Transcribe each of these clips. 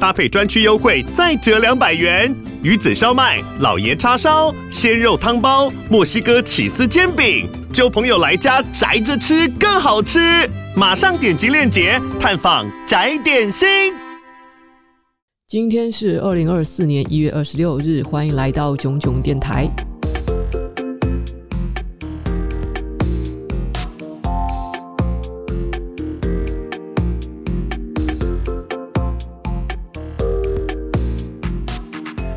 搭配专区优惠再折两百元。鱼子烧麦、老爷叉烧、鲜肉汤包、墨西哥起司煎饼，揪朋友来家宅着吃更好吃。马上点击链接探访宅点心。今天是二零二四年一月二十六日，欢迎来到囧囧电台。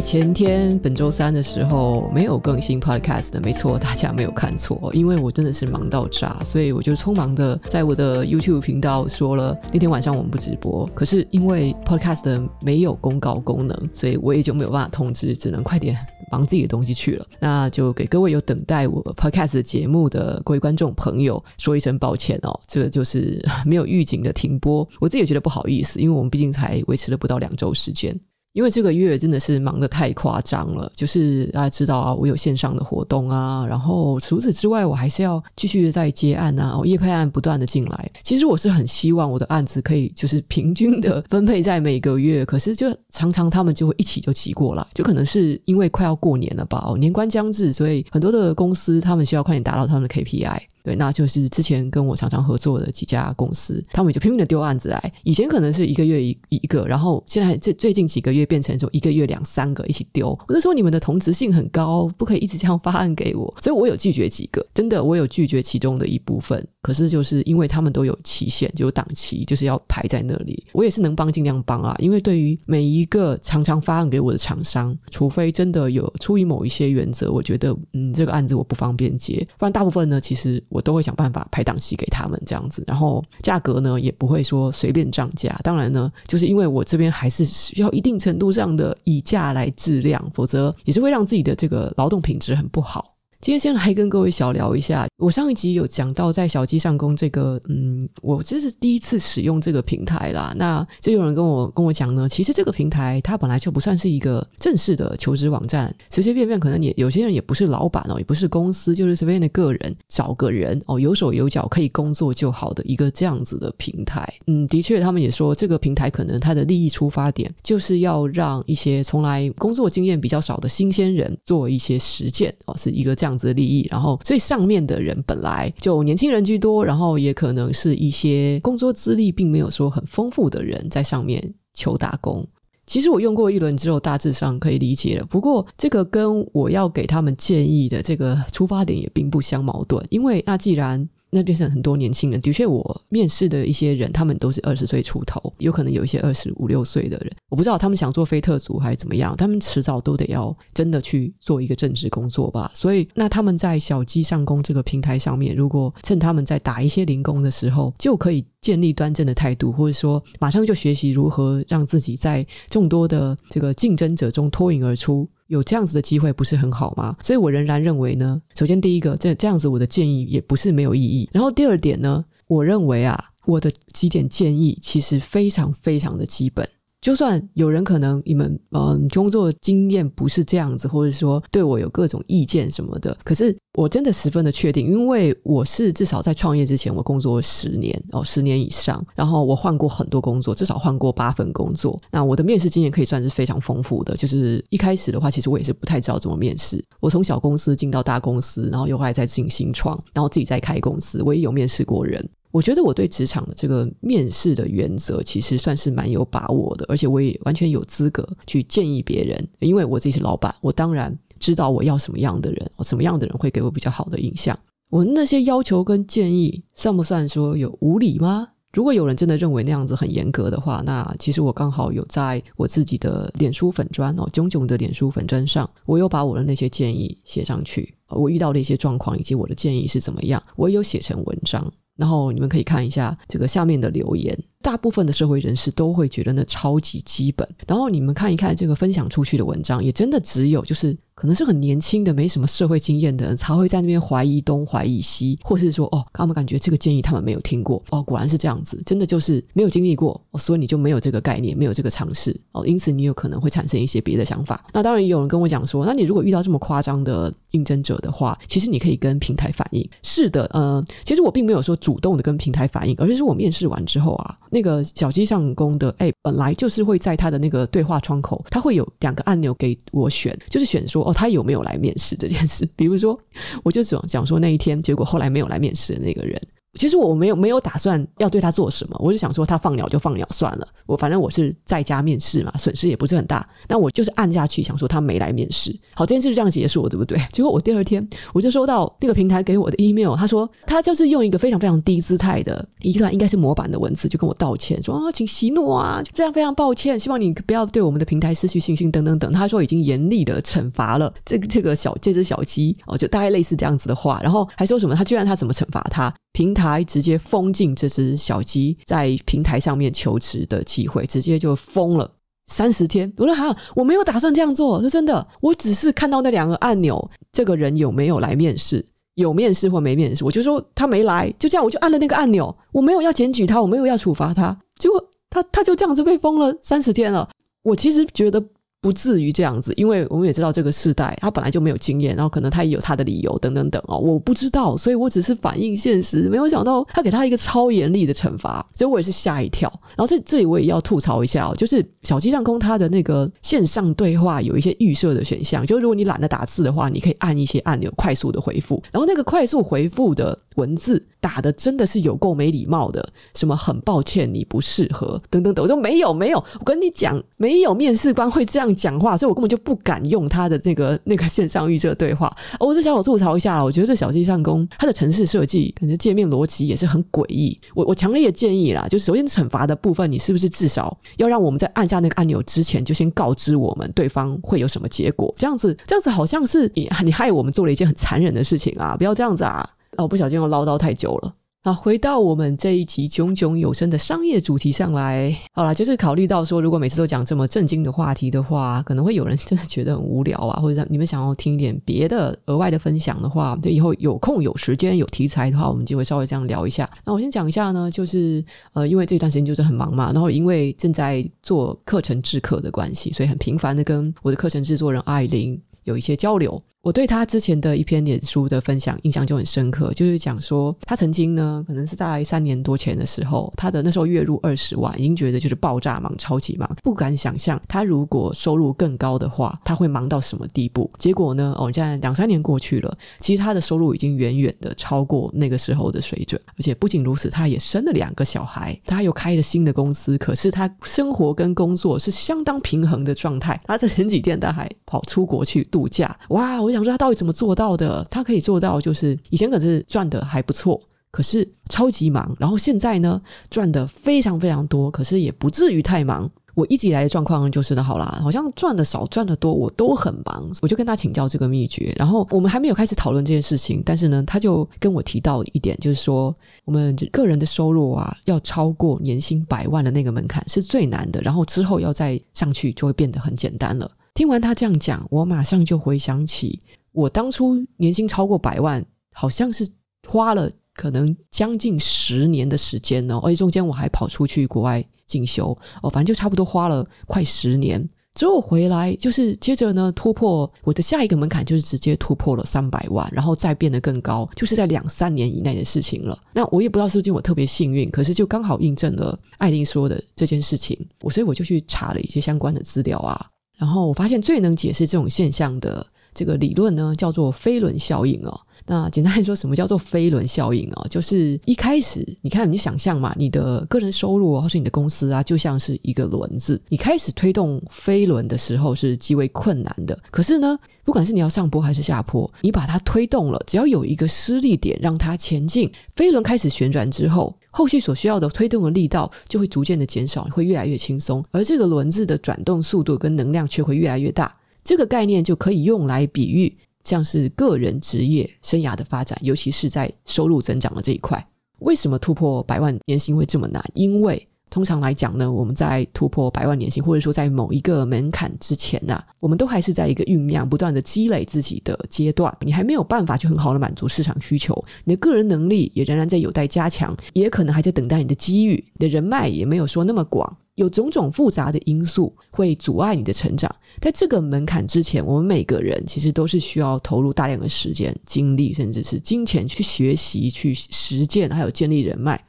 前天本周三的时候没有更新 podcast 的，没错，大家没有看错，因为我真的是忙到炸，所以我就匆忙的在我的 YouTube 频道说了那天晚上我们不直播。可是因为 podcast 没有公告功能，所以我也就没有办法通知，只能快点忙自己的东西去了。那就给各位有等待我 podcast 节目的各位观众朋友说一声抱歉哦，这个就是没有预警的停播，我自己也觉得不好意思，因为我们毕竟才维持了不到两周时间。因为这个月真的是忙得太夸张了，就是大家知道啊，我有线上的活动啊，然后除此之外，我还是要继续的在接案啊，我业配案不断的进来。其实我是很希望我的案子可以就是平均的分配在每个月，可是就常常他们就会一起就挤过来，就可能是因为快要过年了吧，哦，年关将至，所以很多的公司他们需要快点达到他们的 KPI。对，那就是之前跟我常常合作的几家公司，他们就拼命的丢案子来。以前可能是一个月一一个，然后现在最最近几个月变成就一个月两三个一起丢。我就说你们的同质性很高，不可以一直这样发案给我。所以我有拒绝几个，真的我有拒绝其中的一部分。可是就是因为他们都有期限，就有档期，就是要排在那里。我也是能帮尽量帮啊，因为对于每一个常常发案给我的厂商，除非真的有出于某一些原则，我觉得嗯这个案子我不方便接，不然大部分呢其实我都会想办法排档期给他们这样子，然后价格呢也不会说随便涨价。当然呢，就是因为我这边还是需要一定程度上的以价来质量，否则也是会让自己的这个劳动品质很不好。今天先来跟各位小聊一下，我上一集有讲到在小鸡上工这个，嗯，我这是第一次使用这个平台啦。那就有人跟我跟我讲呢，其实这个平台它本来就不算是一个正式的求职网站，随随便便可能也有些人也不是老板哦，也不是公司，就是随便的个人找个人哦，有手有脚可以工作就好的一个这样子的平台。嗯，的确，他们也说这个平台可能它的利益出发点就是要让一些从来工作经验比较少的新鲜人做一些实践哦，是一个这样。样子的利益，然后所以上面的人本来就年轻人居多，然后也可能是一些工作资历并没有说很丰富的人在上面求打工。其实我用过一轮之后，大致上可以理解了。不过这个跟我要给他们建议的这个出发点也并不相矛盾，因为那既然。那变成很多年轻人，的确，我面试的一些人，他们都是二十岁出头，有可能有一些二十五六岁的人，我不知道他们想做非特族还是怎么样，他们迟早都得要真的去做一个正职工作吧。所以，那他们在小鸡上工这个平台上面，如果趁他们在打一些零工的时候，就可以建立端正的态度，或者说马上就学习如何让自己在众多的这个竞争者中脱颖而出。有这样子的机会不是很好吗？所以我仍然认为呢，首先第一个，这这样子我的建议也不是没有意义。然后第二点呢，我认为啊，我的几点建议其实非常非常的基本。就算有人可能你们嗯工作经验不是这样子，或者说对我有各种意见什么的，可是我真的十分的确定，因为我是至少在创业之前我工作了十年哦，十年以上，然后我换过很多工作，至少换过八份工作。那我的面试经验可以算是非常丰富的。就是一开始的话，其实我也是不太知道怎么面试。我从小公司进到大公司，然后又后来再进新创，然后自己再开公司，我也有面试过人。我觉得我对职场的这个面试的原则其实算是蛮有把握的，而且我也完全有资格去建议别人，因为我自己是老板，我当然知道我要什么样的人，什么样的人会给我比较好的印象。我那些要求跟建议算不算说有无理吗？如果有人真的认为那样子很严格的话，那其实我刚好有在我自己的脸书粉砖哦，炯炯的脸书粉砖上，我有把我的那些建议写上去，我遇到的一些状况以及我的建议是怎么样，我也有写成文章。然后你们可以看一下这个下面的留言，大部分的社会人士都会觉得那超级基本。然后你们看一看这个分享出去的文章，也真的只有就是。可能是很年轻的、没什么社会经验的人，才会在那边怀疑东、怀疑西，或是说，哦，他们感觉这个建议他们没有听过，哦，果然是这样子，真的就是没有经历过，哦，所以你就没有这个概念，没有这个尝试，哦，因此你有可能会产生一些别的想法。那当然也有人跟我讲说，那你如果遇到这么夸张的应征者的话，其实你可以跟平台反映。是的，嗯，其实我并没有说主动的跟平台反映，而是我面试完之后啊，那个小鸡上工的，哎，本来就是会在他的那个对话窗口，他会有两个按钮给我选，就是选说，哦，他有没有来面。试这件事，比如说，我就总想说那一天，结果后来没有来面试的那个人。其实我没有没有打算要对他做什么，我就想说他放鸟就放鸟算了。我反正我是在家面试嘛，损失也不是很大。但我就是按下去，想说他没来面试。好，这件事就这样结束了，对不对？结果我第二天我就收到那个平台给我的 email，他说他就是用一个非常非常低姿态的一段应该是模板的文字，就跟我道歉说啊，请息怒啊，这样非常抱歉，希望你不要对我们的平台失去信心等等等。他说已经严厉的惩罚了这个这个小这只小鸡哦，就大概类似这样子的话，然后还说什么他居然他怎么惩罚他？平台台直接封禁这只小鸡在平台上面求职的机会，直接就封了三十天。我说哈，我没有打算这样做，说真的，我只是看到那两个按钮，这个人有没有来面试，有面试或没面试，我就说他没来，就这样，我就按了那个按钮，我没有要检举他，我没有要处罚他，结果他他就这样子被封了三十天了。我其实觉得。不至于这样子，因为我们也知道这个世代他本来就没有经验，然后可能他也有他的理由等等等哦，我不知道，所以我只是反映现实，没有想到他给他一个超严厉的惩罚，所以我也是吓一跳。然后这这里我也要吐槽一下哦，就是小鸡上空他的那个线上对话有一些预设的选项，就如果你懒得打字的话，你可以按一些按钮快速的回复，然后那个快速回复的文字。打的真的是有够没礼貌的，什么很抱歉你不适合等等等，我说没有没有，我跟你讲没有面试官会这样讲话，所以我根本就不敢用他的那个那个线上预设对话。我就想我吐槽一下，我觉得这小鸡上工它的城市设计，感觉界面逻辑也是很诡异。我我强烈建议啦，就首先惩罚的部分，你是不是至少要让我们在按下那个按钮之前，就先告知我们对方会有什么结果？这样子这样子好像是你你害我们做了一件很残忍的事情啊！不要这样子啊！哦，不小心又唠叨太久了。好，回到我们这一集炯炯有声的商业主题上来。好啦，就是考虑到说，如果每次都讲这么震惊的话题的话，可能会有人 真的觉得很无聊啊，或者你们想要听一点别的额外的分享的话，就以后有空有时间有题材的话，我们就会稍微这样聊一下。那我先讲一下呢，就是呃，因为这段时间就是很忙嘛，然后因为正在做课程制课的关系，所以很频繁的跟我的课程制作人艾琳有一些交流。我对他之前的一篇脸书的分享印象就很深刻，就是讲说他曾经呢，可能是在三年多前的时候，他的那时候月入二十万，已经觉得就是爆炸忙、超级忙，不敢想象他如果收入更高的话，他会忙到什么地步。结果呢，哦，现在两三年过去了，其实他的收入已经远远的超过那个时候的水准，而且不仅如此，他也生了两个小孩，他又开了新的公司，可是他生活跟工作是相当平衡的状态。他在前几天他还跑出国去度假，哇！我想说他到底怎么做到的？他可以做到，就是以前可是赚的还不错，可是超级忙，然后现在呢赚的非常非常多，可是也不至于太忙。我一直以来的状况就是呢，好啦，好像赚的少赚的多，我都很忙。我就跟他请教这个秘诀，然后我们还没有开始讨论这件事情，但是呢，他就跟我提到一点，就是说我们个人的收入啊，要超过年薪百万的那个门槛是最难的，然后之后要再上去就会变得很简单了。听完他这样讲，我马上就回想起我当初年薪超过百万，好像是花了可能将近十年的时间呢，而且中间我还跑出去国外进修哦，反正就差不多花了快十年。之后回来就是接着呢，突破我的下一个门槛，就是直接突破了三百万，然后再变得更高，就是在两三年以内的事情了。那我也不知道是不是我特别幸运，可是就刚好印证了艾琳说的这件事情，我所以我就去查了一些相关的资料啊。然后我发现最能解释这种现象的这个理论呢，叫做飞轮效应哦。那简单来说，什么叫做飞轮效应哦？就是一开始，你看，你想象嘛，你的个人收入或是你的公司啊，就像是一个轮子。你开始推动飞轮的时候是极为困难的。可是呢，不管是你要上坡还是下坡，你把它推动了，只要有一个施力点让它前进，飞轮开始旋转之后。后续所需要的推动的力道就会逐渐的减少，会越来越轻松，而这个轮子的转动速度跟能量却会越来越大。这个概念就可以用来比喻，像是个人职业生涯的发展，尤其是在收入增长的这一块。为什么突破百万年薪会这么难？因为通常来讲呢，我们在突破百万年薪，或者说在某一个门槛之前呐、啊，我们都还是在一个酝酿、不断的积累自己的阶段。你还没有办法去很好的满足市场需求，你的个人能力也仍然在有待加强，也可能还在等待你的机遇，你的人脉也没有说那么广，有种种复杂的因素会阻碍你的成长。在这个门槛之前，我们每个人其实都是需要投入大量的时间、精力，甚至是金钱去学习、去实践，还有建立人脉。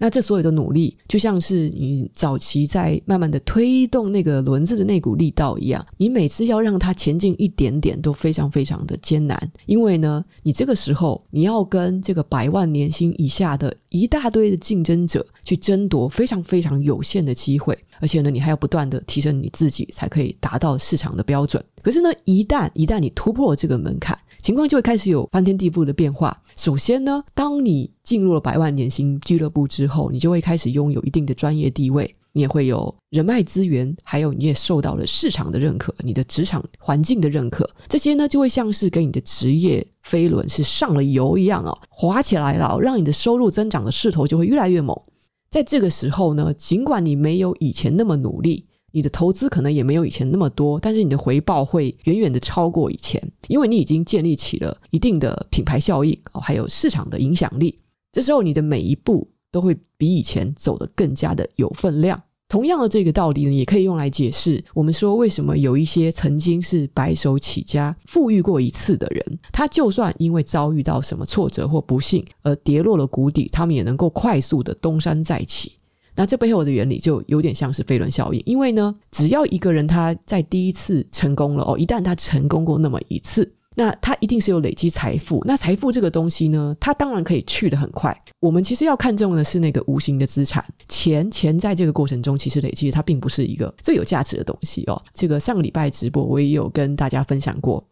那这所有的努力，就像是你早期在慢慢的推动那个轮子的那股力道一样，你每次要让它前进一点点都非常非常的艰难，因为呢，你这个时候你要跟这个百万年薪以下的一大堆的竞争者去争夺非常非常有限的机会，而且呢，你还要不断的提升你自己，才可以达到市场的标准。可是呢，一旦一旦你突破这个门槛，情况就会开始有翻天地覆的变化。首先呢，当你进入了百万年薪俱乐部之后，你就会开始拥有一定的专业地位，你也会有人脉资源，还有你也受到了市场的认可，你的职场环境的认可，这些呢就会像是给你的职业飞轮是上了油一样哦，滑起来了，让你的收入增长的势头就会越来越猛。在这个时候呢，尽管你没有以前那么努力。你的投资可能也没有以前那么多，但是你的回报会远远的超过以前，因为你已经建立起了一定的品牌效应哦，还有市场的影响力。这时候你的每一步都会比以前走得更加的有分量。同样的这个道理呢，也可以用来解释我们说为什么有一些曾经是白手起家、富裕过一次的人，他就算因为遭遇到什么挫折或不幸而跌落了谷底，他们也能够快速的东山再起。那这背后的原理就有点像是飞轮效应，因为呢，只要一个人他在第一次成功了哦，一旦他成功过那么一次，那他一定是有累积财富。那财富这个东西呢，它当然可以去得很快。我们其实要看重的是那个无形的资产，钱钱在这个过程中其实累积，它并不是一个最有价值的东西哦。这个上个礼拜直播我也有跟大家分享过，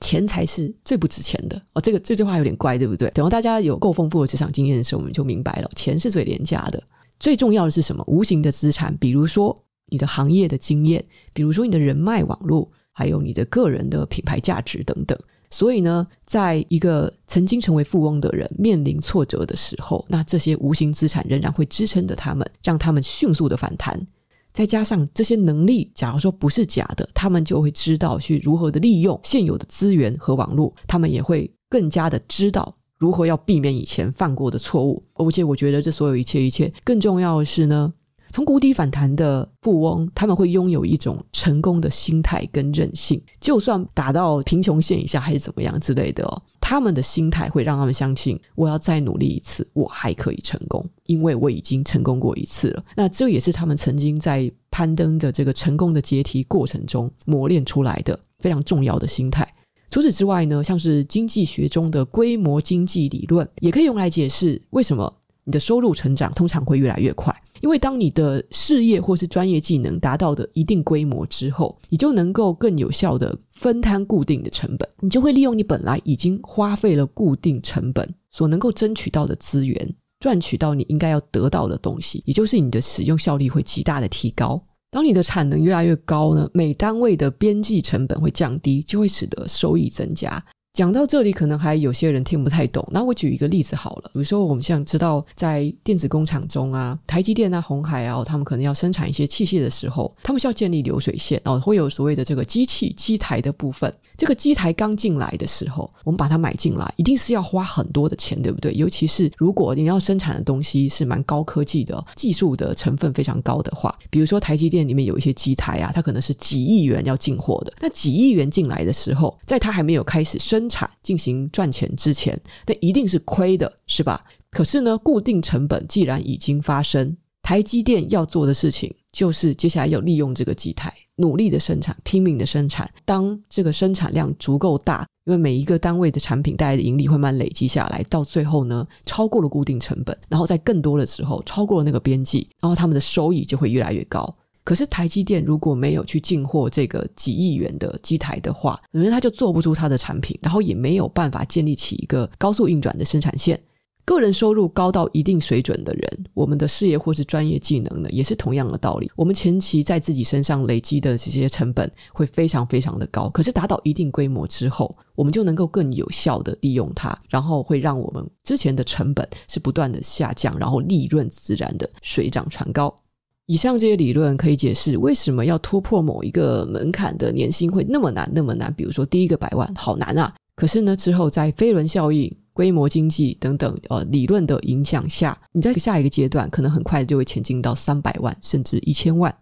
钱才是最不值钱的哦。这个这句话有点怪，对不对？等到大家有够丰富的职场经验的时候，我们就明白了，钱是最廉价的。最重要的是什么？无形的资产，比如说你的行业的经验，比如说你的人脉网络，还有你的个人的品牌价值等等。所以呢，在一个曾经成为富翁的人面临挫折的时候，那这些无形资产仍然会支撑着他们，让他们迅速的反弹。再加上这些能力，假如说不是假的，他们就会知道去如何的利用现有的资源和网络，他们也会更加的知道。如何要避免以前犯过的错误？而且我觉得这所有一切一切，更重要的是呢，从谷底反弹的富翁，他们会拥有一种成功的心态跟韧性，就算打到贫穷线以下还是怎么样之类的哦，他们的心态会让他们相信，我要再努力一次，我还可以成功，因为我已经成功过一次了。那这也是他们曾经在攀登的这个成功的阶梯过程中磨练出来的非常重要的心态。除此之外呢，像是经济学中的规模经济理论，也可以用来解释为什么你的收入成长通常会越来越快。因为当你的事业或是专业技能达到的一定规模之后，你就能够更有效地分摊固定的成本，你就会利用你本来已经花费了固定成本所能够争取到的资源，赚取到你应该要得到的东西，也就是你的使用效率会极大的提高。当你的产能越来越高呢，每单位的边际成本会降低，就会使得收益增加。讲到这里，可能还有些人听不太懂。那我举一个例子好了，比如说我们现在知道，在电子工厂中啊，台积电啊、红海啊，他们可能要生产一些器械的时候，他们需要建立流水线，然后会有所谓的这个机器机台的部分。这个机台刚进来的时候，我们把它买进来，一定是要花很多的钱，对不对？尤其是如果你要生产的东西是蛮高科技的，技术的成分非常高的话，比如说台积电里面有一些机台啊，它可能是几亿元要进货的。那几亿元进来的时候，在它还没有开始生产进行赚钱之前，那一定是亏的，是吧？可是呢，固定成本既然已经发生，台积电要做的事情就是接下来要利用这个机台，努力的生产，拼命的生产。当这个生产量足够大，因为每一个单位的产品带来的盈利会慢慢累积下来，到最后呢，超过了固定成本，然后在更多的时候超过了那个边际，然后他们的收益就会越来越高。可是台积电如果没有去进货这个几亿元的机台的话，可能他就做不出他的产品，然后也没有办法建立起一个高速运转的生产线。个人收入高到一定水准的人，我们的事业或是专业技能呢，也是同样的道理。我们前期在自己身上累积的这些成本会非常非常的高，可是达到一定规模之后，我们就能够更有效的利用它，然后会让我们之前的成本是不断的下降，然后利润自然的水涨船高。以上这些理论可以解释为什么要突破某一个门槛的年薪会那么难，那么难。比如说第一个百万，好难啊！可是呢，之后在飞轮效应、规模经济等等呃理论的影响下，你在下一个阶段可能很快就会前进到三百万，甚至一千万。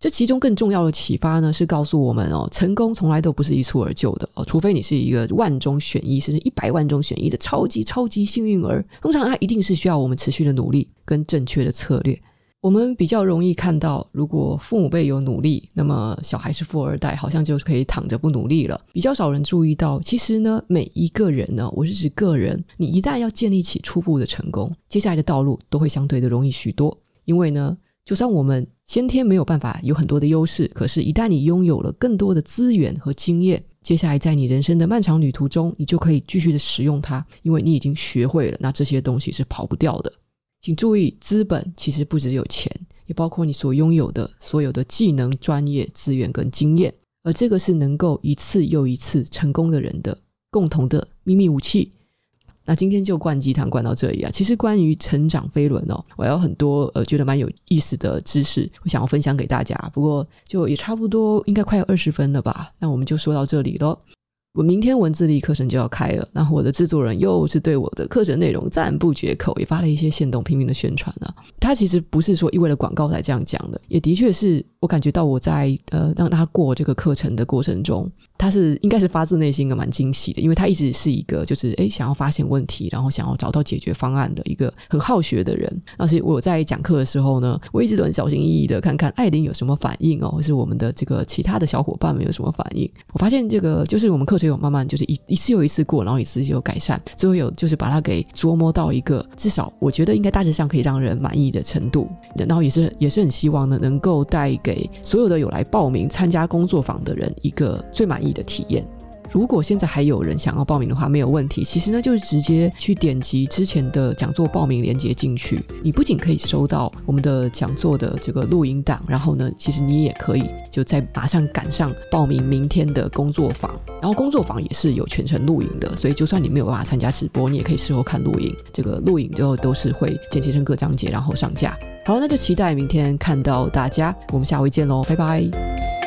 这其中更重要的启发呢，是告诉我们哦，成功从来都不是一蹴而就的哦，除非你是一个万中选一，甚至一百万中选一的超级超级幸运儿。通常它一定是需要我们持续的努力跟正确的策略。我们比较容易看到，如果父母辈有努力，那么小孩是富二代，好像就可以躺着不努力了。比较少人注意到，其实呢，每一个人呢，我是指个人，你一旦要建立起初步的成功，接下来的道路都会相对的容易许多。因为呢，就算我们先天没有办法有很多的优势，可是，一旦你拥有了更多的资源和经验，接下来在你人生的漫长旅途中，你就可以继续的使用它，因为你已经学会了，那这些东西是跑不掉的。请注意，资本其实不只有钱，也包括你所拥有的所有的技能、专业资源跟经验，而这个是能够一次又一次成功的人的共同的秘密武器。那今天就灌鸡汤灌到这里啊！其实关于成长飞轮哦，我有很多呃觉得蛮有意思的知识，我想要分享给大家。不过就也差不多应该快要二十分了吧？那我们就说到这里喽。我明天文字力课程就要开了，然后我的制作人又是对我的课程内容赞不绝口，也发了一些线动拼命的宣传啊。他其实不是说因为了广告才这样讲的，也的确是我感觉到我在呃让他过这个课程的过程中，他是应该是发自内心的蛮惊喜的，因为他一直是一个就是诶想要发现问题，然后想要找到解决方案的一个很好学的人。而且我在讲课的时候呢，我一直都很小心翼翼的看看艾琳有什么反应哦，或是我们的这个其他的小伙伴们有什么反应。我发现这个就是我们课程有慢慢就是一一次又一次过，然后一次又改善，最后有就是把它给琢磨到一个至少我觉得应该大致上可以让人满意的程度。然后也是也是很希望呢，能够带给所有的有来报名参加工作坊的人一个最满意的体验。如果现在还有人想要报名的话，没有问题。其实呢，就是直接去点击之前的讲座报名链接进去。你不仅可以收到我们的讲座的这个录音档，然后呢，其实你也可以就在马上赶上报名明天的工作坊。然后工作坊也是有全程录影的，所以就算你没有办法参加直播，你也可以事后看录影。这个录影最后都是会剪辑成各章节，然后上架。好，那就期待明天看到大家。我们下回见喽，拜拜。